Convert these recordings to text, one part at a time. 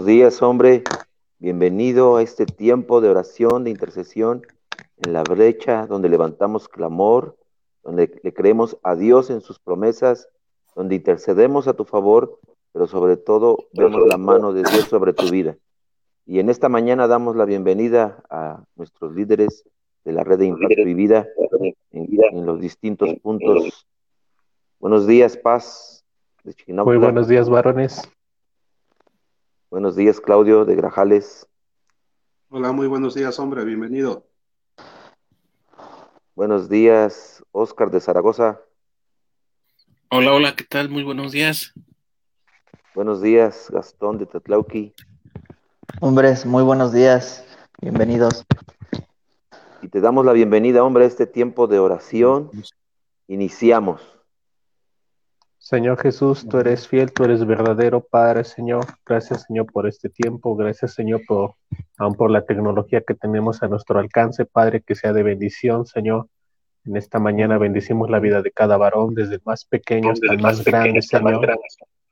buenos días, hombre. Bienvenido a este tiempo de oración, de intercesión en la brecha, donde levantamos clamor, donde le creemos a Dios en sus promesas, donde intercedemos a tu favor, pero sobre todo vemos la mano de Dios sobre tu vida. Y en esta mañana damos la bienvenida a nuestros líderes de la red de Impacto y Vida en, los distintos puntos. Buenos días, Paz. Muy buenos días, varones. Buenos días, Claudio de Grajales. Hola, muy buenos días, hombre, bienvenido. Buenos días, Oscar de Zaragoza. Hola, hola, ¿qué tal? Muy buenos días. Buenos días, Gastón de Tatlauqui. Hombres, muy buenos días, bienvenidos. Y te damos la bienvenida, hombre, a este tiempo de oración. Iniciamos. Señor Jesús, tú eres fiel, tú eres verdadero, Padre, Señor. Gracias, Señor, por este tiempo. Gracias, Señor, por, aún por la tecnología que tenemos a nuestro alcance, Padre, que sea de bendición, Señor. En esta mañana bendecimos la vida de cada varón, desde el más pequeño hasta el más grande, Señor.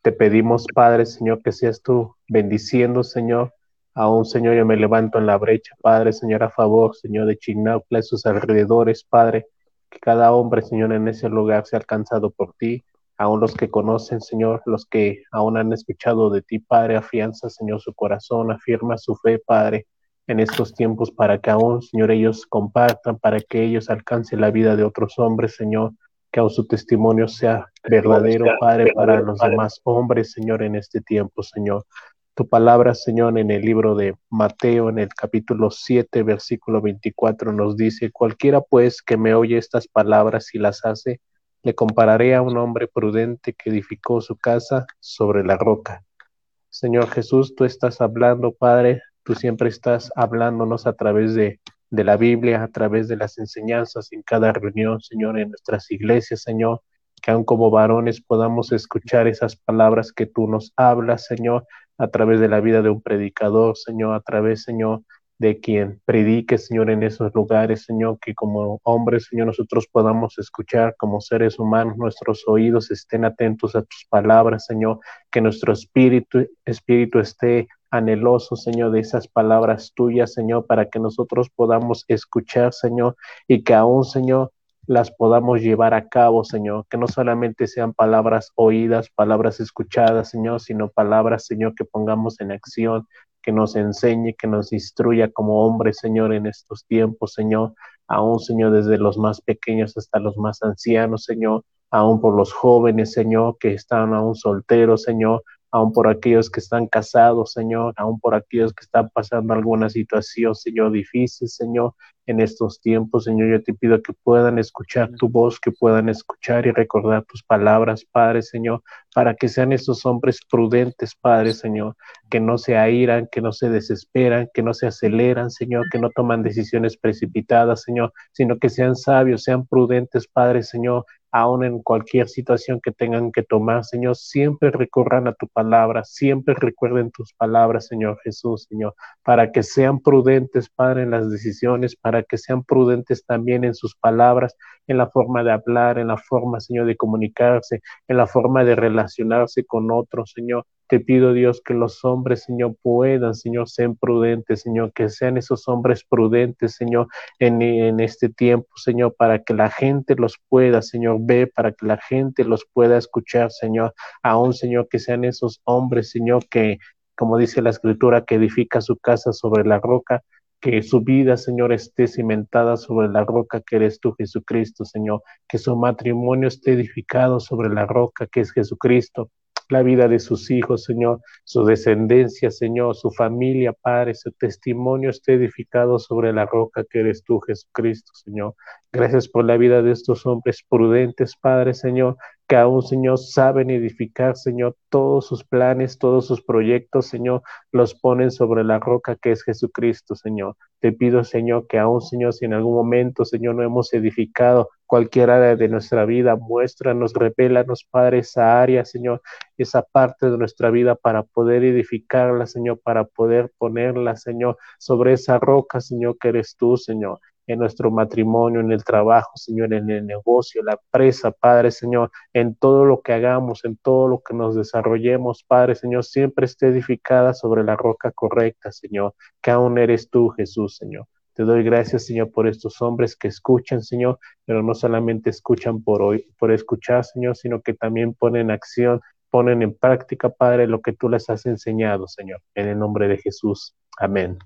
Te pedimos, Padre, Señor, que seas tú bendiciendo, Señor. Aún, Señor, yo me levanto en la brecha, Padre, Señor, a favor, Señor, de Chignautla y sus alrededores, Padre. Que cada hombre, Señor, en ese lugar sea alcanzado por ti aún los que conocen, Señor, los que aún han escuchado de ti, Padre, afianza, Señor, su corazón, afirma su fe, Padre, en estos tiempos para que aún, Señor, ellos compartan, para que ellos alcancen la vida de otros hombres, Señor, que aún su testimonio sea verdadero, Padre, para los demás hombres, Señor, en este tiempo, Señor. Tu palabra, Señor, en el libro de Mateo, en el capítulo 7, versículo 24, nos dice, cualquiera pues que me oye estas palabras y las hace, le compararé a un hombre prudente que edificó su casa sobre la roca. Señor Jesús, tú estás hablando, Padre, tú siempre estás hablándonos a través de, de la Biblia, a través de las enseñanzas en cada reunión, Señor, en nuestras iglesias, Señor, que aun como varones podamos escuchar esas palabras que tú nos hablas, Señor, a través de la vida de un predicador, Señor, a través, Señor, de quien predique, Señor, en esos lugares, Señor, que como hombres, Señor, nosotros podamos escuchar como seres humanos, nuestros oídos estén atentos a tus palabras, Señor, que nuestro espíritu, espíritu esté anheloso, Señor, de esas palabras tuyas, Señor, para que nosotros podamos escuchar, Señor, y que aún, Señor, las podamos llevar a cabo, Señor, que no solamente sean palabras oídas, palabras escuchadas, Señor, sino palabras, Señor, que pongamos en acción, que nos enseñe, que nos instruya como hombres, Señor, en estos tiempos, Señor, aún, Señor, desde los más pequeños hasta los más ancianos, Señor, aún por los jóvenes, Señor, que están aún solteros, Señor, aún por aquellos que están casados, Señor, aún por aquellos que están pasando alguna situación, Señor, difícil, Señor, en estos tiempos, Señor, yo te pido que puedan escuchar tu voz, que puedan escuchar y recordar tus palabras, Padre, Señor, para que sean esos hombres prudentes, Padre, Señor, que no se airan, que no se desesperan, que no se aceleran, Señor, que no toman decisiones precipitadas, Señor, sino que sean sabios, sean prudentes, Padre, Señor, aún en cualquier situación que tengan que tomar, Señor, siempre recurran a tu palabra, siempre recuerden tus palabras, Señor Jesús, Señor, para que sean prudentes, Padre, en las decisiones, para que sean prudentes también en sus palabras, en la forma de hablar, en la forma, Señor, de comunicarse, en la forma de relacionarse con otros, Señor, te pido, Dios, que los hombres, Señor, puedan, Señor, ser prudentes, Señor, que sean esos hombres prudentes, Señor, en, en, este tiempo, Señor, para que la gente los pueda, Señor, ver, para que la gente los pueda escuchar, Señor. Aún, Señor, que sean esos hombres, Señor, que, como dice la Escritura, que edifica su casa sobre la roca, que su vida, Señor, esté cimentada sobre la roca que eres tú, Jesucristo, Señor, que su matrimonio esté edificado sobre la roca que es Jesucristo, la vida de sus hijos, Señor, su descendencia, Señor, su familia, Padre, su testimonio esté edificado sobre la roca que eres tú, Jesucristo, Señor. Gracias por la vida de estos hombres prudentes, Padre, Señor, que aún, Señor, saben edificar, Señor, todos sus planes, todos sus proyectos, Señor, los ponen sobre la roca que es Jesucristo, Señor. Te pido, Señor, que aún, Señor, si en algún momento, Señor, no hemos edificado cualquier área de nuestra vida, muéstranos, revelanos, Padre, esa área, Señor, esa parte de nuestra vida para poder edificarla, Señor, para poder ponerla, Señor, sobre esa roca, Señor, que eres tú, Señor. En nuestro matrimonio, en el trabajo, Señor, en el negocio, la empresa, Padre, Señor, en todo lo que hagamos, en todo lo que nos desarrollemos, Padre, Señor, siempre esté edificada sobre la roca correcta, Señor, que aún eres tú, Jesús, Señor. Te doy gracias, Señor, por estos hombres que escuchan, Señor, pero no solamente escuchan por hoy, por escuchar, Señor, sino que también ponen acción, ponen en práctica, Padre, lo que tú les has enseñado, Señor. En el nombre de Jesús. Amén.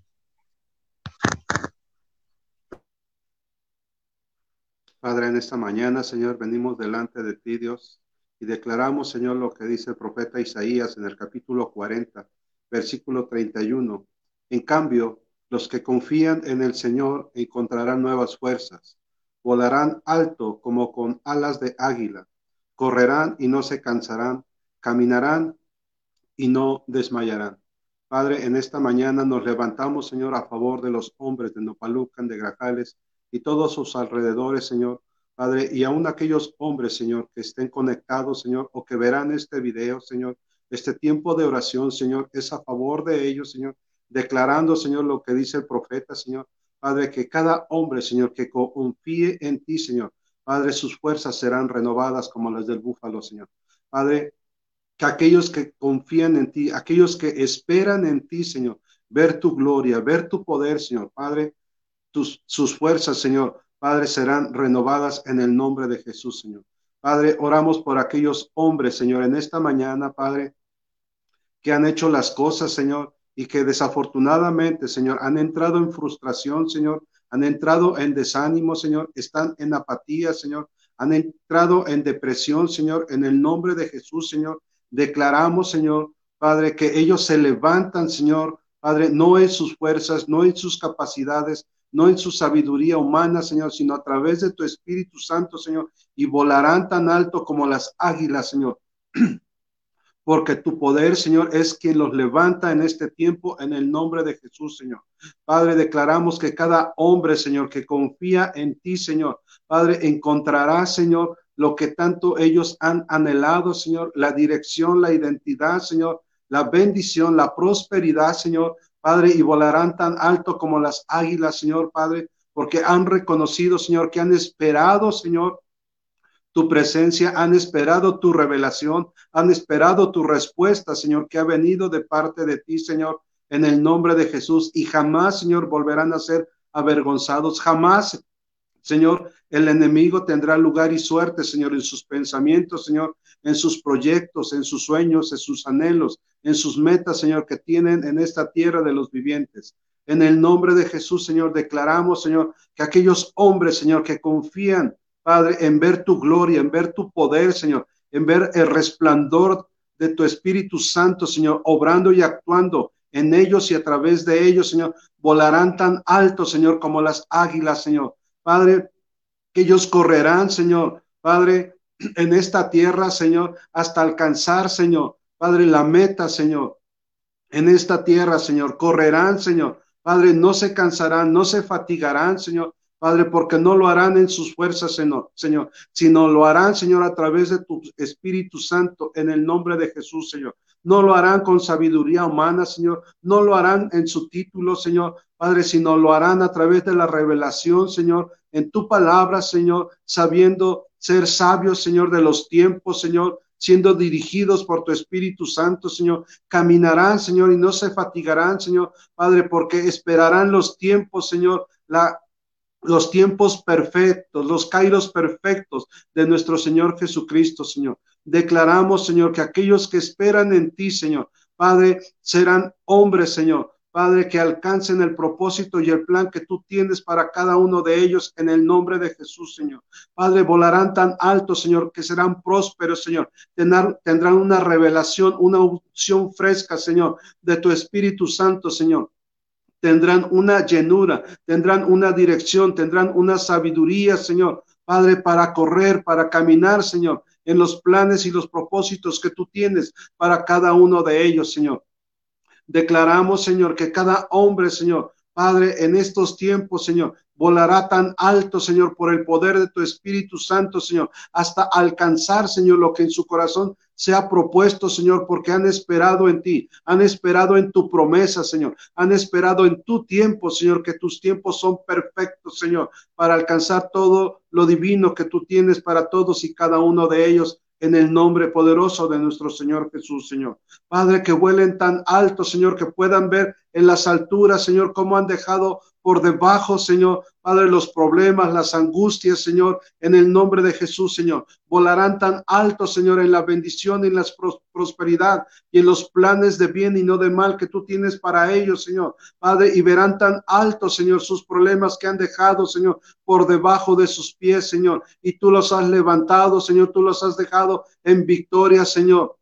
Padre, en esta mañana, Señor, venimos delante de ti, Dios, y declaramos, Señor, lo que dice el profeta Isaías en el capítulo 40, versículo 31. En cambio, los que confían en el Señor encontrarán nuevas fuerzas, volarán alto como con alas de águila, correrán y no se cansarán, caminarán y no desmayarán. Padre, en esta mañana nos levantamos, Señor, a favor de los hombres de Nopalucan, de Grajales y todos sus alrededores, Señor. Padre, y aún aquellos hombres, Señor, que estén conectados, Señor, o que verán este video, Señor, este tiempo de oración, Señor, es a favor de ellos, Señor, declarando, Señor, lo que dice el profeta, Señor. Padre, que cada hombre, Señor, que confíe en ti, Señor. Padre, sus fuerzas serán renovadas como las del búfalo, Señor. Padre, que aquellos que confían en ti, aquellos que esperan en ti, Señor, ver tu gloria, ver tu poder, Señor. Padre, tus, sus fuerzas, Señor, Padre, serán renovadas en el nombre de Jesús, Señor. Padre, oramos por aquellos hombres, Señor, en esta mañana, Padre, que han hecho las cosas, Señor, y que desafortunadamente, Señor, han entrado en frustración, Señor, han entrado en desánimo, Señor, están en apatía, Señor, han entrado en depresión, Señor, en el nombre de Jesús, Señor. Declaramos, Señor, Padre, que ellos se levantan, Señor, Padre, no en sus fuerzas, no en sus capacidades, no en su sabiduría humana, Señor, sino a través de tu Espíritu Santo, Señor, y volarán tan alto como las águilas, Señor. porque tu poder, Señor, es quien los levanta en este tiempo en el nombre de Jesús, Señor. Padre, declaramos que cada hombre, Señor, que confía en ti, Señor, Padre, encontrará, Señor, lo que tanto ellos han anhelado, Señor, la dirección, la identidad, Señor, la bendición, la prosperidad, Señor, Padre, y volarán tan alto como las águilas, Señor, Padre, porque han reconocido, Señor, que han esperado, Señor, tu presencia, han esperado tu revelación, han esperado tu respuesta, Señor, que ha venido de parte de ti, Señor, en el nombre de Jesús. Y jamás, Señor, volverán a ser avergonzados. Jamás, Señor, el enemigo tendrá lugar y suerte, Señor, en sus pensamientos, Señor, en sus proyectos, en sus sueños, en sus anhelos, en sus metas, Señor, que tienen en esta tierra de los vivientes. En el nombre de Jesús, Señor, declaramos, Señor, que aquellos hombres, Señor, que confían Padre, en ver tu gloria, en ver tu poder, Señor, en ver el resplandor de tu Espíritu Santo, Señor, obrando y actuando en ellos y a través de ellos, Señor, volarán tan alto, Señor, como las águilas, Señor. Padre, que ellos correrán, Señor, Padre, en esta tierra, Señor, hasta alcanzar, Señor, Padre, la meta, Señor, en esta tierra, Señor, correrán, Señor. Padre, no se cansarán, no se fatigarán, Señor, Padre, porque no lo harán en sus fuerzas, Señor, sino lo harán, Señor, a través de tu Espíritu Santo, en el nombre de Jesús, Señor. No lo harán con sabiduría humana, Señor. No lo harán en su título, Señor, Padre, sino lo harán a través de la revelación, Señor, en tu palabra, Señor, sabiendo ser sabios, Señor, de los tiempos, Señor, siendo dirigidos por tu Espíritu Santo, Señor. Caminarán, Señor, y no se fatigarán, Señor, Padre, porque esperarán los tiempos, Señor, los tiempos perfectos, los kairos perfectos de nuestro Señor Jesucristo, Señor. Declaramos, Señor, que aquellos que esperan en ti, Señor, Padre, serán hombres, Señor. Padre, que alcancen el propósito y el plan que tú tienes para cada uno de ellos en el nombre de Jesús, Señor. Padre, volarán tan alto, Señor, que serán prósperos, Señor. Tendrán, una revelación, una unción fresca, Señor, de tu Espíritu Santo, Señor tendrán una llenura, tendrán una dirección, tendrán una sabiduría, Señor. Padre, para correr, para caminar, Señor, en los planes y los propósitos que tú tienes para cada uno de ellos, Señor. Declaramos, Señor, que cada hombre, Señor, Padre, en estos tiempos, Señor, volará tan alto, Señor, por el poder de tu Espíritu Santo, Señor, hasta alcanzar, Señor, lo que en su corazón se ha propuesto, Señor, porque han esperado en ti, han esperado en tu promesa, Señor, han esperado en tu tiempo, Señor, que tus tiempos son perfectos, Señor, para alcanzar todo lo divino que tú tienes para todos y cada uno de ellos en el nombre poderoso de nuestro Señor Jesús, Señor. Padre, que vuelen tan alto, Señor, que puedan ver en las alturas, Señor, cómo han dejado por debajo, Señor, Padre, los problemas, las angustias, Señor, en el nombre de Jesús, Señor. Volarán tan alto, Señor, en la bendición en la prosperidad y en los planes de bien y no de mal que tú tienes para ellos, Señor. Padre, y verán tan alto, Señor, sus problemas que han dejado, Señor, por debajo de sus pies, Señor. Y tú los has levantado, Señor, tú los has dejado en victoria, Señor.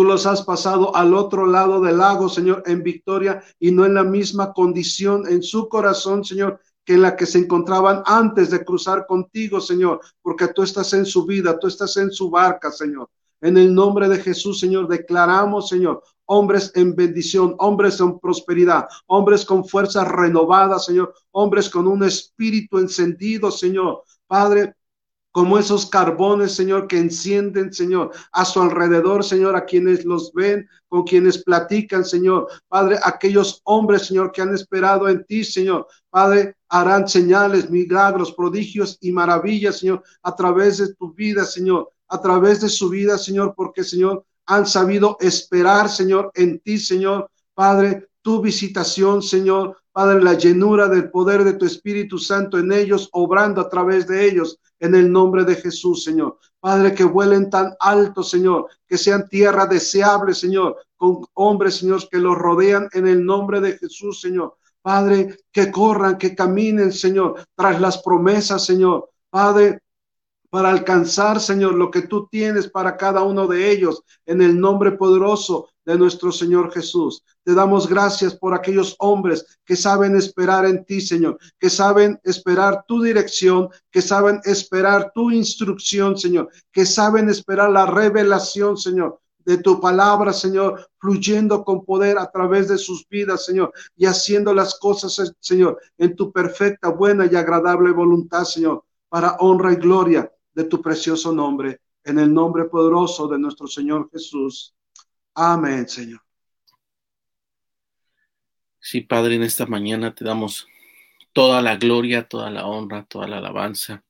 Tú los has pasado al otro lado del lago, Señor, en victoria y no en la misma condición en su corazón, Señor, que en la que se encontraban antes de cruzar contigo, Señor, porque tú estás en su vida, tú estás en su barca, Señor. En el nombre de Jesús, Señor, declaramos, Señor, hombres en bendición, hombres en prosperidad, hombres con fuerzas renovadas, Señor, hombres con un espíritu encendido, Señor. Padre, como esos carbones, Señor, que encienden, Señor, a su alrededor, Señor, a quienes los ven, con quienes platican, Señor. Padre, aquellos hombres, Señor, que han esperado en ti, Señor. Padre, harán señales, milagros, prodigios y maravillas, Señor, a través de tu vida, Señor, a través de su vida, Señor, porque, Señor, han sabido esperar, Señor, en ti, Señor. Padre, tu visitación, Señor. Padre, la llenura del poder de tu Espíritu Santo en ellos, obrando a través de ellos en el nombre de Jesús, Señor. Padre, que vuelen tan alto, Señor, que sean tierra deseable, Señor, con hombres, Señor, que los rodean en el nombre de Jesús, Señor. Padre, que corran, que caminen, Señor, tras las promesas, Señor. Padre, para alcanzar, Señor, lo que tú tienes para cada uno de ellos, en el nombre poderoso de nuestro Señor Jesús. Te damos gracias por aquellos hombres que saben esperar en ti, Señor, que saben esperar tu dirección, que saben esperar tu instrucción, Señor, que saben esperar la revelación, Señor, de tu palabra, Señor, fluyendo con poder a través de sus vidas, Señor, y haciendo las cosas, Señor, en tu perfecta, buena y agradable voluntad, Señor, para honra y gloria de tu precioso nombre, en el nombre poderoso de nuestro Señor Jesús. Amén, Señor. Sí, Padre, en esta mañana te damos toda la gloria, toda la honra, toda la alabanza.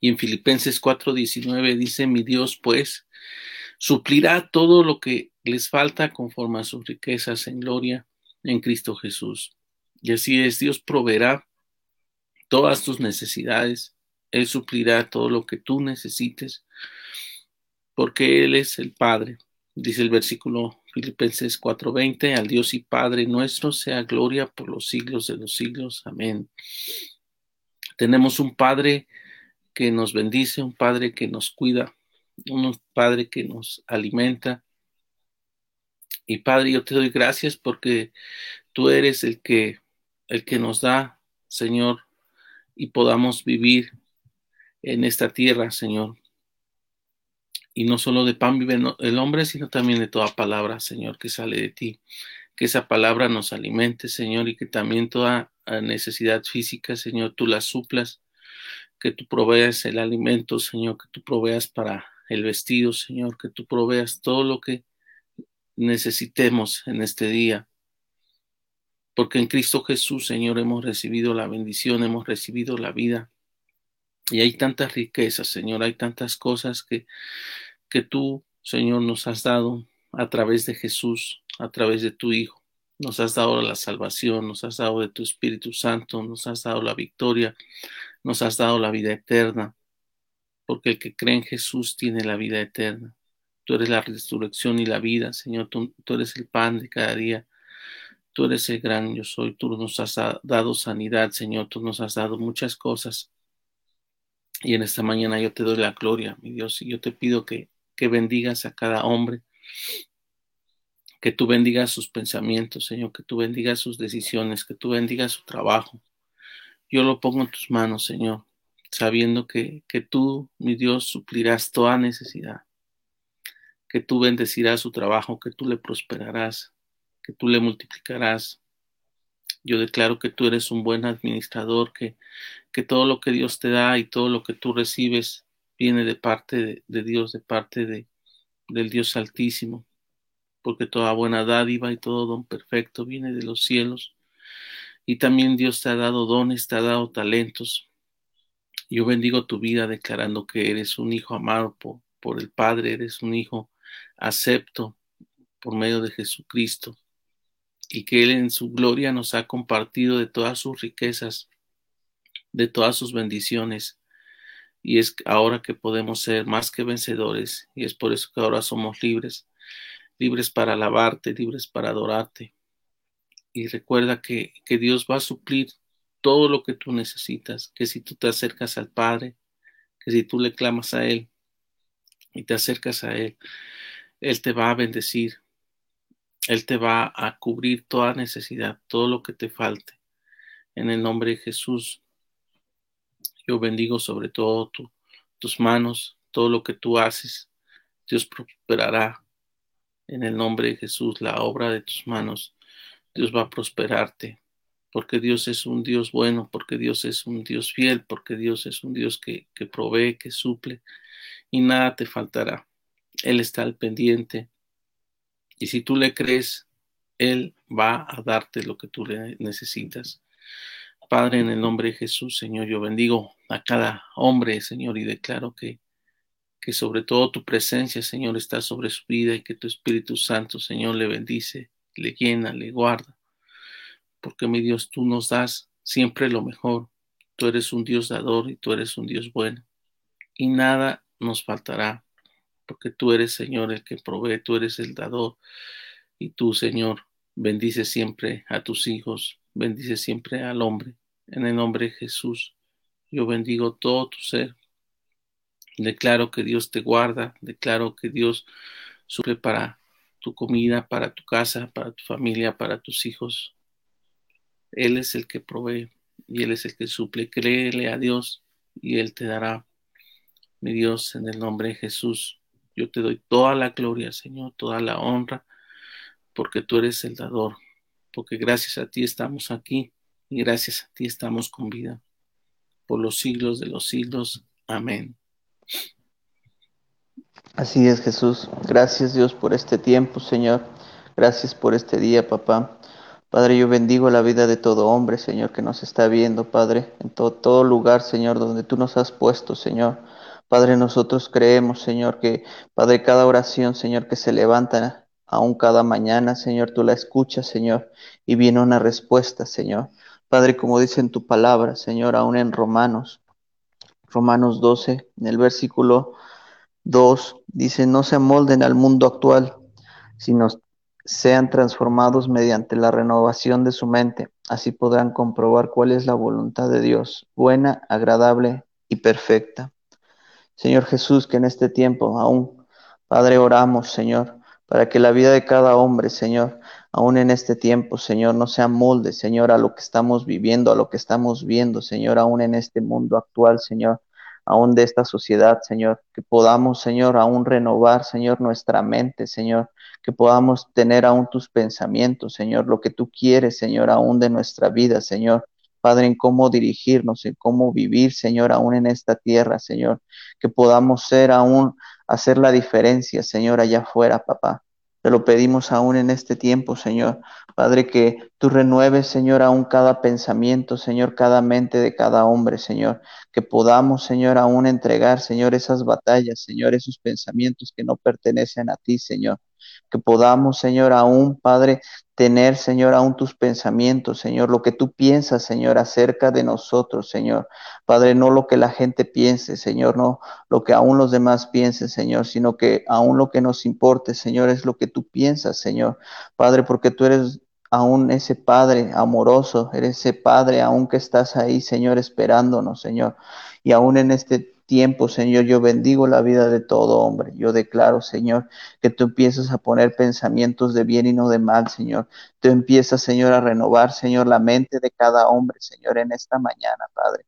Y en Filipenses 4:19 dice, mi Dios pues suplirá todo lo que les falta conforme a sus riquezas en gloria en Cristo Jesús. Y así es, Dios proveerá todas tus necesidades él suplirá todo lo que tú necesites, porque Él es el Padre. Dice el versículo Filipenses 4:20, al Dios y Padre nuestro sea gloria por los siglos de los siglos. Amén. Tenemos un Padre que nos bendice, un Padre que nos cuida, un Padre que nos alimenta. Y Padre, yo te doy gracias porque tú eres el que el que nos da, Señor, y podamos vivir en esta tierra, Señor. Y no solo de pan vive el hombre, sino también de toda palabra, Señor, que sale de ti. Que esa palabra nos alimente, Señor, y que también toda ah, necesidad física, Señor, tú la suplas. Que tú proveas el alimento, Señor, que tú proveas para el vestido, Señor, que tú proveas todo lo que necesitemos en este día. Porque en Cristo Jesús, Señor, hemos recibido la bendición, hemos recibido la vida. Y hay tantas riquezas, Señor, hay tantas cosas que, que tú, Señor, nos has dado a través de Jesús, a través de tu Hijo. Nos has dado la salvación, nos has dado de tu Espíritu Santo, nos has dado la victoria, nos has dado la vida eterna, porque el que cree en Jesús tiene la vida eterna. Tú eres la resurrección y la vida, Señor, tú, eres el pan de cada día. Tú eres el gran yo soy, tú nos has dado sanidad, Señor, tú nos has dado muchas cosas y en esta mañana yo te doy la gloria, mi Dios, y yo te pido que, que bendigas a cada hombre, que tú bendigas sus pensamientos, Señor, que tú bendigas sus decisiones, que tú bendigas su trabajo. Yo lo pongo en tus manos, Señor, sabiendo que, que tú, mi Dios, suplirás toda necesidad, que tú bendecirás su trabajo, que tú le prosperarás, que tú le multiplicarás, Yo declaro que tú eres un buen administrador, que, que todo lo que Dios te da y todo lo que tú recibes viene de parte de, Dios, de parte de, del Dios Altísimo, porque toda buena dádiva y todo don perfecto viene de los cielos. Y también Dios te ha dado dones, te ha dado talentos. Yo bendigo tu vida declarando que eres un hijo amado por, por el Padre, eres un hijo acepto por medio de Jesucristo y que Él en su gloria nos ha compartido de todas sus riquezas, de todas sus bendiciones. Y es ahora que podemos ser más que vencedores y es por eso que ahora somos libres, libres para alabarte, libres para adorarte. Y recuerda que, que Dios va a suplir todo lo que tú necesitas, que si tú te acercas al Padre, que si tú le clamas a Él y te acercas a Él, Él te va a bendecir, Él te va a cubrir toda necesidad, todo lo que te falte. En el nombre de Jesús, yo bendigo sobre todo tus manos, todo lo que tú haces. Dios prosperará en el nombre de Jesús la obra de tus manos. Dios va a prosperarte, porque Dios es un Dios bueno, porque Dios es un Dios fiel, porque Dios es un Dios que, que provee, que suple, y nada te faltará. Él está al pendiente, y si tú le crees, Él va a darte lo que tú le necesitas. Padre, en el nombre de Jesús, Señor, yo bendigo a cada hombre, Señor, y declaro que, que sobre todo tu presencia, Señor, está sobre su vida y que tu Espíritu Santo, Señor, le bendice, le llena, le guarda. Porque, mi Dios, tú nos das siempre lo mejor. Tú eres un Dios dador y tú eres un Dios bueno. Y nada nos faltará, porque tú eres, Señor, el que provee, tú eres el dador. Y tú, Señor, bendice siempre a tus hijos, bendice siempre al hombre. En el nombre de Jesús, yo bendigo todo tu ser. Declaro que Dios te guarda, declaro que Dios suple para tu comida, para tu casa, para tu familia, para tus hijos. Él es el que provee y Él es el que suple. Créele a Dios y Él te dará. Mi Dios, en el nombre de Jesús, yo te doy toda la gloria, Señor, toda la honra, porque tú eres el dador, porque gracias a ti estamos aquí y gracias a ti estamos con vida. Por los siglos de los siglos. Amén. Así es, Jesús. Gracias, Dios, por este tiempo, Señor. Gracias por este día, papá. Padre, yo bendigo la vida de todo hombre, Señor, que nos está viendo, Padre, en todo, todo lugar, Señor, donde tú nos has puesto, Señor. Padre, nosotros creemos, Señor, que, Padre, cada oración, Señor, que se levanta aún cada mañana, Señor, tú la escuchas, Señor, y viene una respuesta, Señor. Padre, como dice en tu palabra, Señor, aún en Romanos, Romanos 12, en el versículo 2, dice, no se amolden al mundo actual, sino sean transformados mediante la renovación de su mente. Así podrán comprobar cuál es la voluntad de Dios, buena, agradable y perfecta. Señor Jesús, que en este tiempo aún, Padre, oramos, Señor, para que la vida de cada hombre, Señor, aún en este tiempo, Señor, no sea molde, Señor, a lo que estamos viviendo, a lo que estamos viendo, Señor, aún en este mundo actual, Señor, aún de esta sociedad, Señor, que podamos, Señor, aún renovar, Señor, nuestra mente, Señor, que podamos tener aún tus pensamientos, Señor, lo que tú quieres, Señor, aún de nuestra vida, Señor. Padre, en cómo dirigirnos, en cómo vivir, Señor, aún en esta tierra, Señor, que podamos ser aún, hacer la diferencia, Señor, allá afuera, papá. Te lo pedimos aún en este tiempo, Señor. Padre, que tú renueves, Señor, aún cada pensamiento, Señor, cada mente de cada hombre, Señor. Que podamos, Señor, aún entregar, Señor, esas batallas, Señor, esos pensamientos que no pertenecen a ti, Señor. Que podamos, Señor, aún, Padre, tener, Señor, aún tus pensamientos, Señor, lo que tú piensas, Señor, acerca de nosotros, Señor. Padre, no lo que la gente piense, Señor, no lo que aún los demás piensen, Señor, sino que aún lo que nos importe, Señor, es lo que tú piensas, Señor. Padre, porque tú eres aún ese Padre amoroso, eres ese Padre aún que estás ahí, Señor, esperándonos, Señor. Y aún en este tiempo, Señor, yo bendigo la vida de todo hombre. Yo declaro, Señor, que tú empiezas a poner pensamientos de bien y no de mal, Señor. Tú empiezas, Señor, a renovar, Señor, la mente de cada hombre, Señor, en esta mañana, Padre.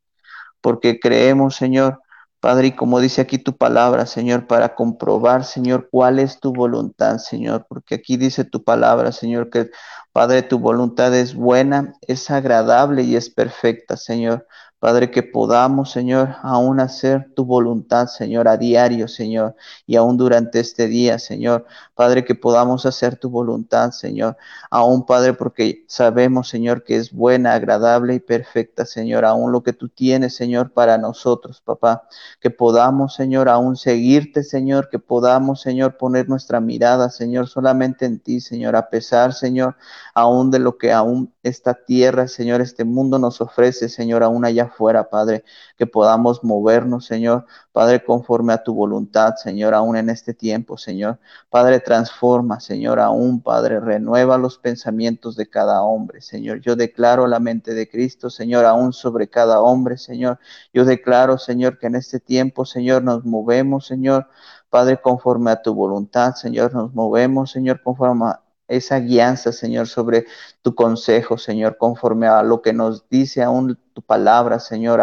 Porque creemos, Señor, Padre, y como dice aquí tu palabra, Señor, para comprobar, Señor, cuál es tu voluntad, Señor, porque aquí dice tu palabra, Señor, que Padre, tu voluntad es buena, es agradable y es perfecta, Señor. Padre, que podamos, Señor, aún hacer tu voluntad, Señor, a diario, Señor, y aún durante este día, Señor. Padre, que podamos hacer tu voluntad, Señor. Aún, Padre, porque sabemos, Señor, que es buena, agradable y perfecta, Señor. Aún lo que tú tienes, Señor, para nosotros, papá. Que podamos, Señor, aún seguirte, Señor. Que podamos, Señor, poner nuestra mirada, Señor, solamente en ti, Señor. A pesar, Señor, aún de lo que aún esta tierra, Señor, este mundo nos ofrece, Señor, aún allá fuera, Padre, que podamos movernos, Señor, Padre, conforme a tu voluntad, Señor, aún en este tiempo, Señor. Padre, transforma, Señor, aún, Padre, renueva los pensamientos de cada hombre, Señor. Yo declaro la mente de Cristo, Señor, aún sobre cada hombre, Señor. Yo declaro, Señor, que en este tiempo, Señor, nos movemos, Señor, Padre, conforme a tu voluntad, Señor, nos movemos, Señor, conforme a esa guianza, Señor, sobre tu consejo, Señor, conforme a lo que nos dice aún tu palabra, Señor,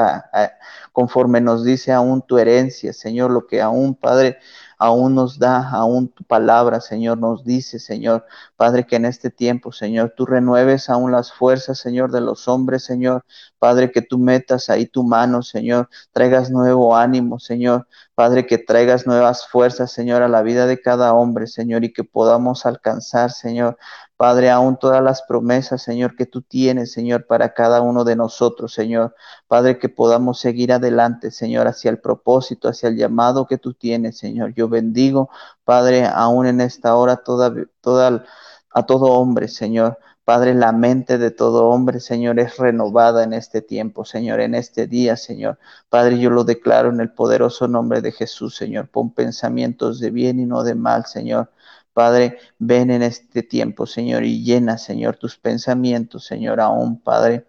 conforme nos dice aún tu herencia, Señor, lo que aún, Padre, aún nos da, aún tu palabra, Señor, nos dice, Señor, Padre, que en este tiempo, Señor, tú renueves aún las fuerzas, Señor, de los hombres, Señor, Padre, que tú metas ahí tu mano, Señor, traigas nuevo ánimo, Señor, Padre, que traigas nuevas fuerzas, Señor, a la vida de cada hombre, Señor, y que podamos alcanzar, Señor, Padre, aún todas las promesas, Señor, que tú tienes, Señor, para cada uno de nosotros, Señor. Padre, que podamos seguir adelante, Señor, hacia el propósito, hacia el llamado que tú tienes, Señor. Yo bendigo, Padre, aún en esta hora, toda, toda, a todo hombre, Señor. Padre, la mente de todo hombre, Señor, es renovada en este tiempo, Señor, en este día, Señor. Padre, yo lo declaro en el poderoso nombre de Jesús, Señor. Pon pensamientos de bien y no de mal, Señor. Padre, ven en este tiempo, Señor, y llena, Señor, tus pensamientos, Señor, aún, Padre,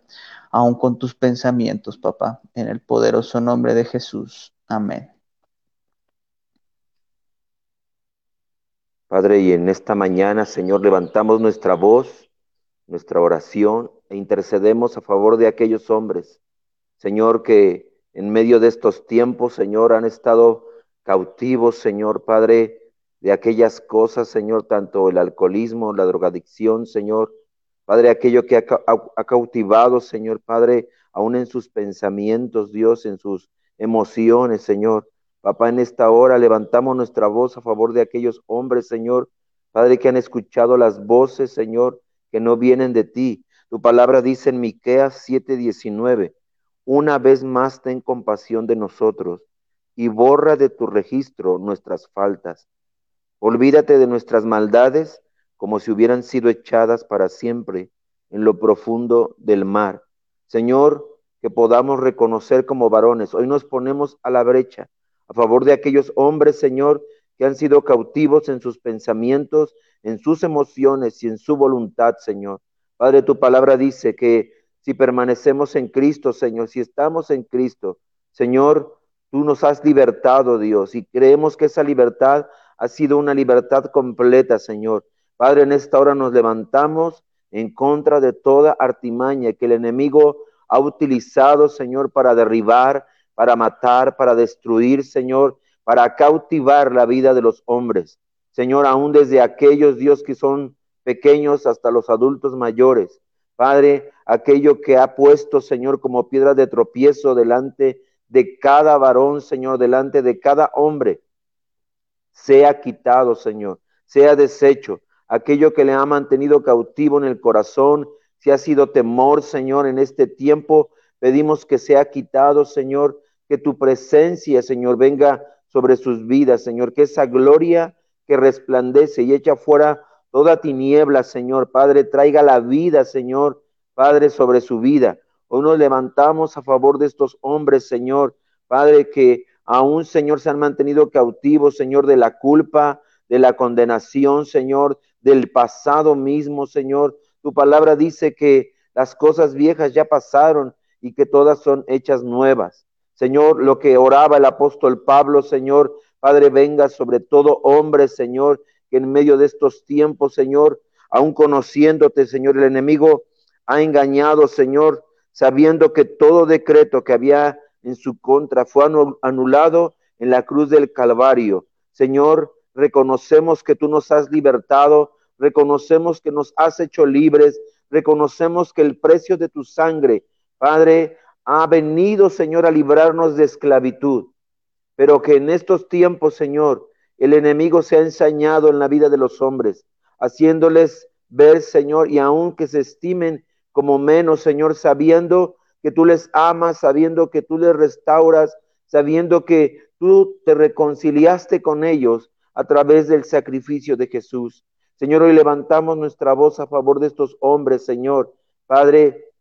aún con tus pensamientos, papá, en el poderoso nombre de Jesús. Amén. Padre, y en esta mañana, Señor, levantamos nuestra voz, nuestra oración e intercedemos a favor de aquellos hombres, Señor, que en medio de estos tiempos, Señor, han estado cautivos, Señor, Padre, de aquellas cosas, Señor, tanto el alcoholismo, la drogadicción, Señor. Padre, aquello que ha, cautivado, Señor, Padre, aún en sus pensamientos, Dios, en sus emociones, Señor. Papá, en esta hora levantamos nuestra voz a favor de aquellos hombres, Señor, Padre, que han escuchado las voces, Señor, que no vienen de ti. Tu palabra dice en Miqueas 7:19, una vez más ten compasión de nosotros y borra de tu registro nuestras faltas. Olvídate de nuestras maldades como si hubieran sido echadas para siempre en lo profundo del mar. Señor, que podamos reconocer como varones. Hoy nos ponemos a la brecha a favor de aquellos hombres, Señor, que han sido cautivos en sus pensamientos, en sus emociones y en su voluntad, Señor. Padre, tu palabra dice que si permanecemos en Cristo, Señor, si estamos en Cristo, Señor, tú nos has libertado, Dios, y creemos que esa libertad ha sido una libertad completa, Señor. Padre, en esta hora nos levantamos en contra de toda artimaña que el enemigo ha utilizado, Señor, para derribar, para matar, para destruir, Señor, para cautivar la vida de los hombres. Señor, aún desde aquellos, Dios, que son pequeños hasta los adultos mayores. Padre, aquello que ha puesto, Señor, como piedra de tropiezo delante de cada varón, Señor, delante de cada hombre sea quitado, Señor, sea deshecho. Aquello que le ha mantenido cautivo en el corazón, si ha sido temor, Señor, en este tiempo, pedimos que sea quitado, Señor, que tu presencia, Señor, venga sobre sus vidas, Señor, que esa gloria que resplandece y echa fuera toda tiniebla, Señor, Padre, traiga la vida, Señor, Padre, sobre su vida. Hoy nos levantamos a favor de estos hombres, Señor, Padre, que Aún, Señor, se han mantenido cautivos, Señor, de la culpa, de la condenación, Señor, del pasado mismo, Señor. Tu palabra dice que las cosas viejas ya pasaron y que todas son hechas nuevas. Señor, lo que oraba el apóstol Pablo, Señor, Padre, venga sobre todo hombre, Señor, que en medio de estos tiempos, Señor, aún conociéndote, Señor, el enemigo ha engañado, Señor, sabiendo que todo decreto que había en su contra fue anulado en la cruz del Calvario. Señor, reconocemos que tú nos has libertado, reconocemos que nos has hecho libres, reconocemos que el precio de tu sangre, Padre, ha venido, Señor, a librarnos de esclavitud, pero que en estos tiempos, Señor, el enemigo se ha ensañado en la vida de los hombres, haciéndoles ver, Señor, y aun que se estimen como menos, Señor, sabiendo que tú les amas, sabiendo que tú les restauras, sabiendo que tú te reconciliaste con ellos a través del sacrificio de Jesús. Señor, hoy levantamos nuestra voz a favor de estos hombres, Señor. Padre,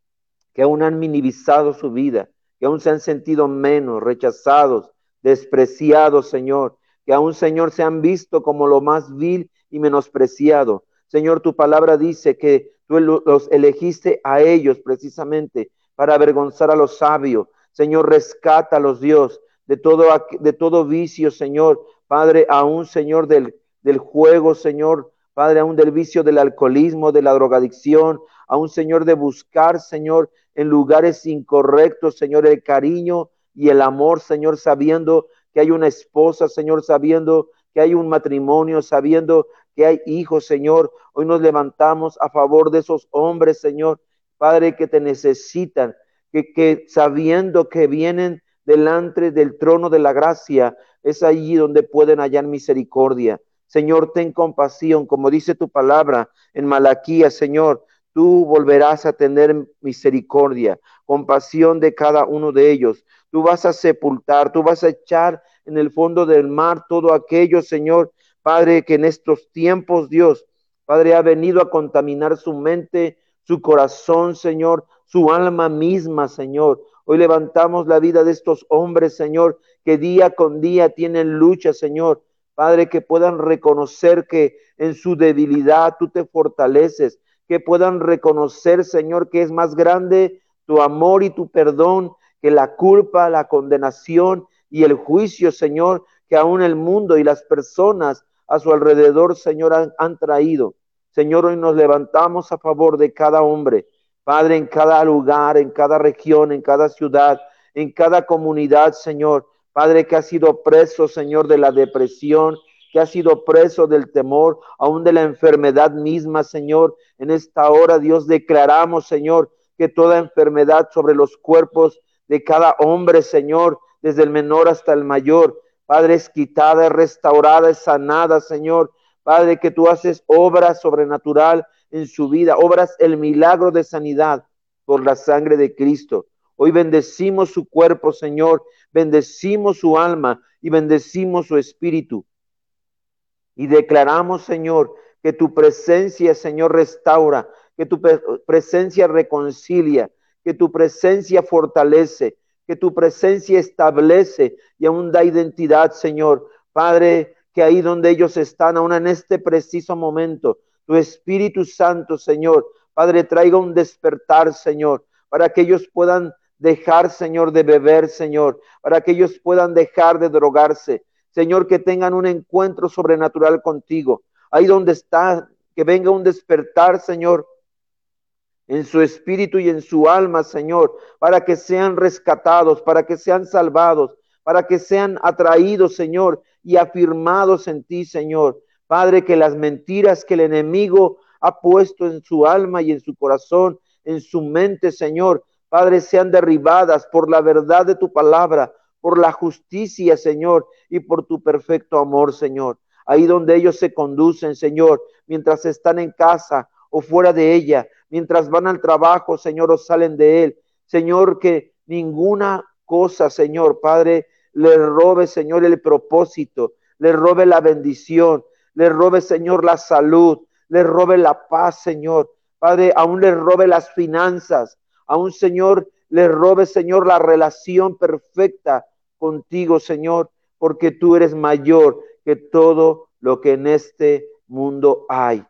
que aún han minimizado su vida, que aún se han sentido menos, rechazados, despreciados, Señor, que aún, Señor, se han visto como lo más vil y menospreciado. Señor, tu palabra dice que tú los elegiste a ellos precisamente para avergonzar a los sabios. Señor, rescátalos, Dios, de todo, de todo vicio, Señor. Padre, aún, Señor, del, del juego, Señor. Padre, aún del vicio del alcoholismo, de la drogadicción, aún, Señor, de buscar, Señor, en lugares incorrectos, Señor, el cariño y el amor, Señor, sabiendo que hay una esposa, Señor, sabiendo que hay un matrimonio, sabiendo que hay hijos, Señor. Hoy nos levantamos a favor de esos hombres, Señor, Padre, que te necesitan, que, que sabiendo que vienen delante del trono de la gracia, es allí donde pueden hallar misericordia. Señor, ten compasión, como dice tu palabra en Malaquía, Señor, tú volverás a tener misericordia, compasión de cada uno de ellos. Tú vas a sepultar, tú vas a echar en el fondo del mar todo aquello, Señor, Padre, que en estos tiempos, Dios, Padre, ha venido a contaminar su mente, su corazón, Señor, su alma misma, Señor. Hoy levantamos la vida de estos hombres, Señor, que día con día tienen lucha, Señor. Padre, que puedan reconocer que en su debilidad tú te fortaleces, que puedan reconocer, Señor, que es más grande tu amor y tu perdón que la culpa, la condenación y el juicio, Señor, que aún el mundo y las personas a su alrededor, Señor, han, han, traído. Señor, hoy nos levantamos a favor de cada hombre, Padre, en cada lugar, en cada región, en cada ciudad, en cada comunidad, Señor. Padre, que ha sido preso, Señor, de la depresión, que ha sido preso del temor, aún de la enfermedad misma, Señor. En esta hora, Dios, declaramos, Señor, que toda enfermedad sobre los cuerpos de cada hombre, Señor, desde el menor hasta el mayor, Padre, es quitada, es restaurada, es sanada, Señor. Padre, que tú haces obra sobrenatural en su vida, obras el milagro de sanidad por la sangre de Cristo. Hoy bendecimos su cuerpo, Señor, bendecimos su alma y bendecimos su espíritu. Y declaramos, Señor, que tu presencia, Señor, restaura, que tu presencia reconcilia, que tu presencia fortalece, que tu presencia establece y aún da identidad, Señor. Padre, que ahí donde ellos están, aún en este preciso momento, tu Espíritu Santo, Señor, Padre, traiga un despertar, Señor, para que ellos puedan dejar, Señor, de beber, Señor, para que ellos puedan dejar de drogarse, Señor, que tengan un encuentro sobrenatural contigo. Ahí donde está, que venga un despertar, Señor, en su espíritu y en su alma, Señor, para que sean rescatados, para que sean salvados, para que sean atraídos, Señor, y afirmados en ti, Señor. Padre, que las mentiras que el enemigo ha puesto en su alma y en su corazón, en su mente, Señor, Padre, sean derribadas por la verdad de tu palabra, por la justicia, Señor, y por tu perfecto amor, Señor. Ahí donde ellos se conducen, Señor, mientras están en casa o fuera de ella, mientras van al trabajo, Señor, o salen de él. Señor, que ninguna cosa, Señor, Padre, le robe, Señor, el propósito, le robe la bendición, le robe, Señor, la salud, le robe la paz, Señor. Padre, aún le robe las finanzas, aún, Señor, le robe, Señor, la relación perfecta contigo, Señor, porque tú eres mayor que todo lo que en este mundo hay.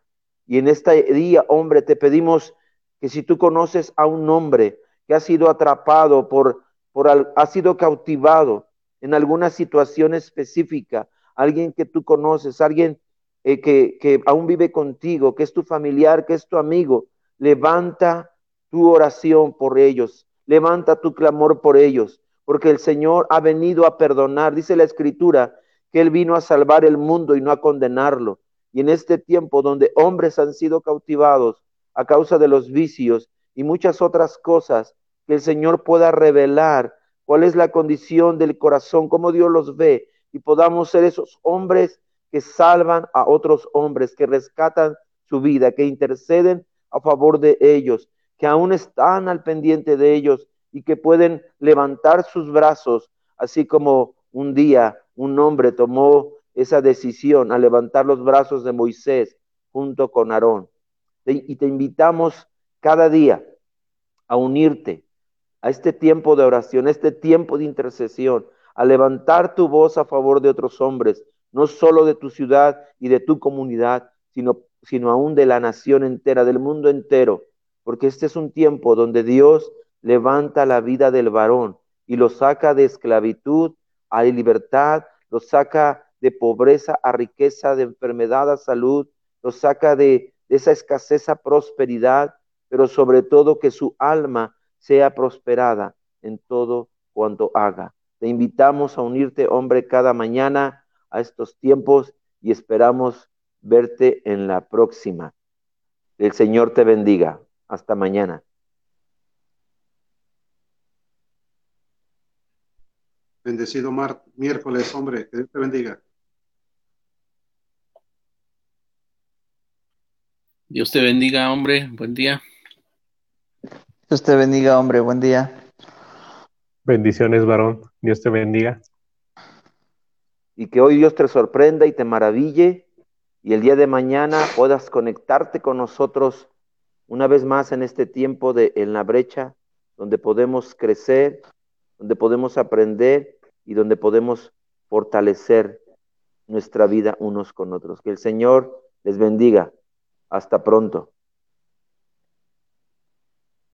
Y en este día, hombre, te pedimos que si tú conoces a un hombre que ha sido atrapado por, por ha sido cautivado en alguna situación específica, alguien que tú conoces, alguien eh, que, que aún vive contigo, que es tu familiar, que es tu amigo, levanta tu oración por ellos, levanta tu clamor por ellos, porque el Señor ha venido a perdonar. Dice la Escritura que Él vino a salvar el mundo y no a condenarlo. y en este tiempo donde hombres han sido cautivados a causa de los vicios y muchas otras cosas, que el Señor pueda revelar cuál es la condición del corazón, cómo Dios los ve, y podamos ser esos hombres que salvan a otros hombres, que rescatan su vida, que interceden a favor de ellos, que aún están al pendiente de ellos y que pueden levantar sus brazos, así como un día un hombre tomó esa decisión a levantar los brazos de Moisés junto con Aarón. Y te invitamos cada día a unirte a este tiempo de oración, a este tiempo de intercesión, a levantar tu voz a favor de otros hombres, no solo de tu ciudad y de tu comunidad, sino, sino aún de la nación entera, del mundo entero, porque este es un tiempo donde Dios levanta la vida del varón y lo saca de esclavitud a libertad, lo saca de pobreza a riqueza, de enfermedad a salud, lo saca de, de esa escasez a prosperidad, pero sobre todo que su alma sea prosperada en todo cuanto haga. Te invitamos a unirte, hombre, cada mañana a estos tiempos y esperamos verte en la próxima. El Señor te bendiga. Hasta mañana. Bendecido mar miércoles, hombre. Que Dios te bendiga. Dios te bendiga, hombre. Buen día. Dios te bendiga, hombre. Buen día. Bendiciones, varón. Dios te bendiga. Y que hoy Dios te sorprenda y te maraville y el día de mañana puedas conectarte con nosotros una vez más en este tiempo de en la brecha, donde podemos crecer, donde podemos aprender y donde podemos fortalecer nuestra vida unos con otros. Que el Señor les bendiga. Hasta pronto.